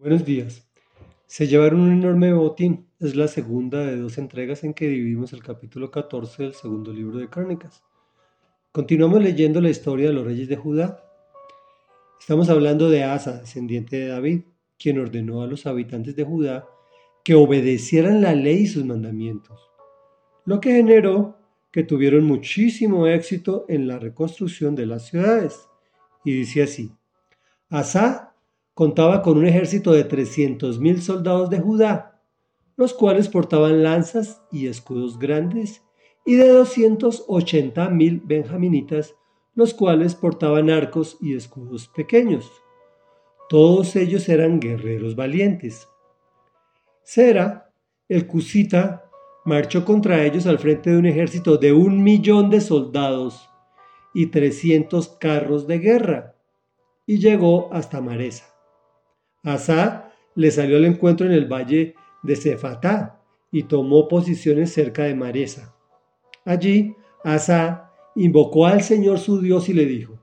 Buenos días. Se llevaron un enorme botín. Es la segunda de dos entregas en que dividimos el capítulo 14 del segundo libro de Crónicas. Continuamos leyendo la historia de los reyes de Judá. Estamos hablando de Asa, descendiente de David, quien ordenó a los habitantes de Judá que obedecieran la ley y sus mandamientos, lo que generó que tuvieron muchísimo éxito en la reconstrucción de las ciudades. Y dice así, Asa contaba con un ejército de 300.000 soldados de Judá, los cuales portaban lanzas y escudos grandes, y de 280.000 benjaminitas, los cuales portaban arcos y escudos pequeños. Todos ellos eran guerreros valientes. Sera, el cusita, marchó contra ellos al frente de un ejército de un millón de soldados y 300 carros de guerra, y llegó hasta Maresa. Asa le salió al encuentro en el valle de Cefatá y tomó posiciones cerca de Maresa. Allí, Asa invocó al Señor su Dios y le dijo,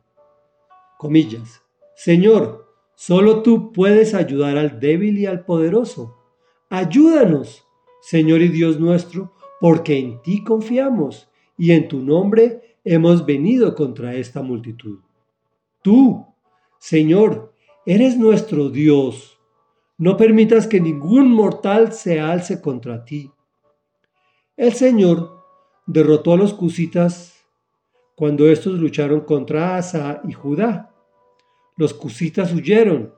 comillas, Señor, solo tú puedes ayudar al débil y al poderoso. Ayúdanos, Señor y Dios nuestro, porque en ti confiamos y en tu nombre hemos venido contra esta multitud. Tú, Señor, Eres nuestro Dios. No permitas que ningún mortal se alce contra ti. El Señor derrotó a los cusitas cuando estos lucharon contra Asa y Judá. Los cusitas huyeron,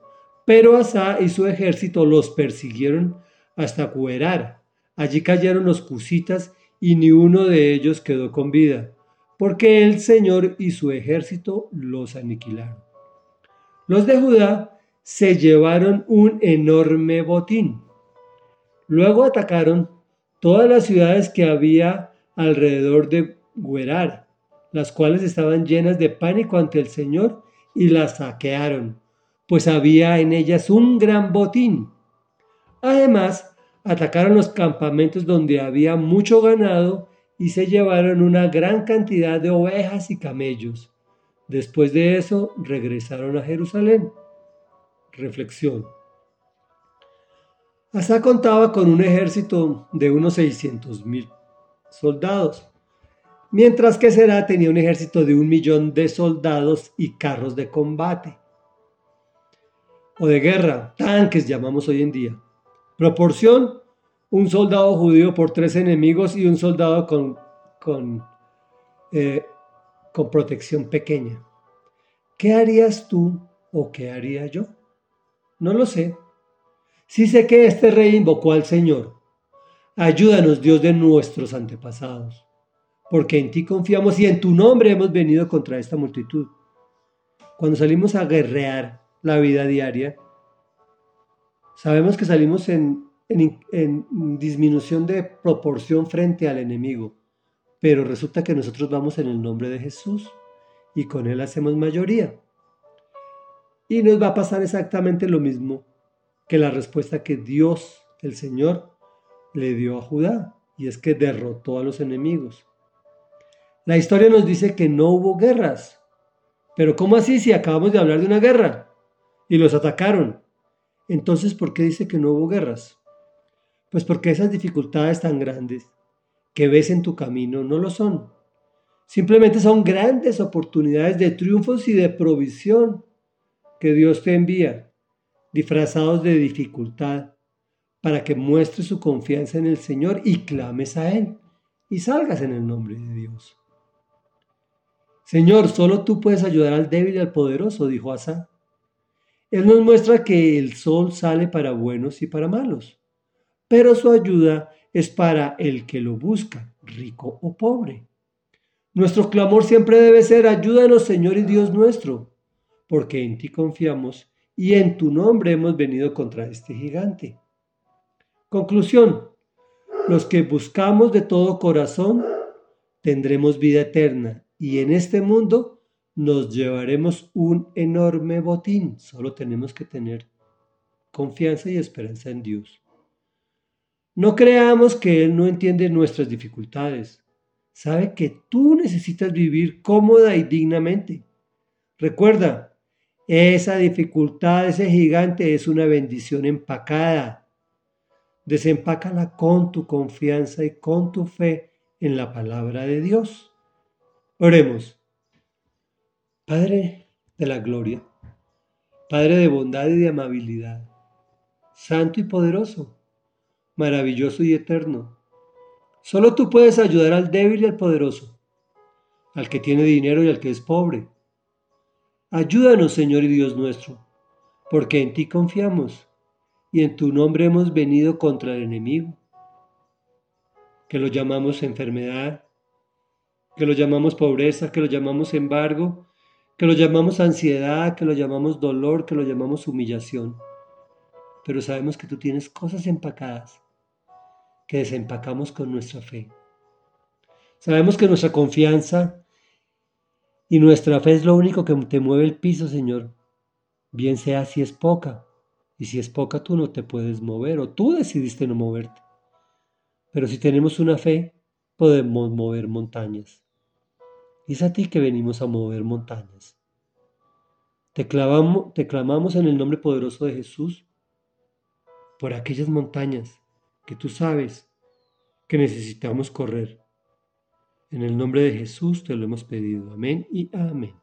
pero Asa y su ejército los persiguieron hasta Cuerar. Allí cayeron los cusitas y ni uno de ellos quedó con vida, porque el Señor y su ejército los aniquilaron. Los de Judá se llevaron un enorme botín. Luego atacaron todas las ciudades que había alrededor de Guerar, las cuales estaban llenas de pánico ante el Señor y las saquearon, pues había en ellas un gran botín. Además, atacaron los campamentos donde había mucho ganado y se llevaron una gran cantidad de ovejas y camellos. Después de eso regresaron a Jerusalén. Reflexión. Asa contaba con un ejército de unos 600 mil soldados, mientras que Será tenía un ejército de un millón de soldados y carros de combate o de guerra, tanques llamamos hoy en día. Proporción, un soldado judío por tres enemigos y un soldado con, con eh, con protección pequeña. ¿Qué harías tú o qué haría yo? No lo sé. Sí sé que este rey invocó al Señor. Ayúdanos, Dios de nuestros antepasados, porque en ti confiamos y en tu nombre hemos venido contra esta multitud. Cuando salimos a guerrear la vida diaria, sabemos que salimos en, en, disminución de proporción frente al enemigo pero resulta que nosotros vamos en el nombre de Jesús y con Él hacemos mayoría. Y nos va a pasar exactamente lo mismo que la respuesta que Dios, el Señor, le dio a Judá, y es que derrotó a los enemigos. La historia nos dice que no hubo guerras. Pero ¿cómo así si acabamos de hablar de una guerra? Y los atacaron. Entonces, ¿por qué dice que no hubo guerras? Pues porque esas dificultades tan grandes que ves en tu camino no lo son. Simplemente son grandes oportunidades de triunfos y de provisión que Dios te envía, disfrazados de dificultad, para que muestres su confianza en el Señor y clames a Él y salgas en el nombre de Dios. Señor, solo tú puedes ayudar al débil y al poderoso, dijo Asa. Él nos muestra que el sol sale para buenos y para malos, pero su ayuda es para el que lo busca, rico o pobre. Nuestro clamor siempre debe ser, ayúdanos Señor y Dios nuestro, porque en ti confiamos y en tu nombre hemos venido contra este gigante. Conclusión, los que buscamos de todo corazón tendremos vida eterna y en este mundo nos llevaremos un enorme botín. Solo tenemos que tener confianza y esperanza en Dios. No creamos que Él no entiende nuestras dificultades. Sabe que tú necesitas vivir cómoda y dignamente. Recuerda, Esa dificultad, ese gigante es una bendición empacada. Desempácala con tu confianza y con tu fe en la palabra de Dios. Oremos. Padre de la gloria, Padre de bondad y de amabilidad, santo y poderoso, maravilloso y eterno. Solo tú puedes ayudar al débil y al poderoso, al que tiene dinero y al que es pobre. Ayúdanos, Señor y Dios nuestro, porque en ti confiamos y en tu nombre hemos venido contra el enemigo, que lo llamamos enfermedad, que lo llamamos pobreza, que lo llamamos embargo, que lo llamamos ansiedad, que lo llamamos dolor, que lo llamamos humillación. Pero sabemos que tú tienes cosas empacadas que desempacamos con nuestra fe. Sabemos que nuestra confianza y nuestra fe es lo único que te mueve el piso, Señor. Bien sea si es poca. Y si es poca, tú no te puedes mover o tú decidiste no moverte. Pero si tenemos una fe, podemos mover montañas. Y es a ti que venimos a mover montañas. Te, clavamos, te clamamos en el nombre poderoso de Jesús por aquellas montañas que tú sabes que necesitamos correr. En el nombre de Jesús te lo hemos pedido. Amén y amén.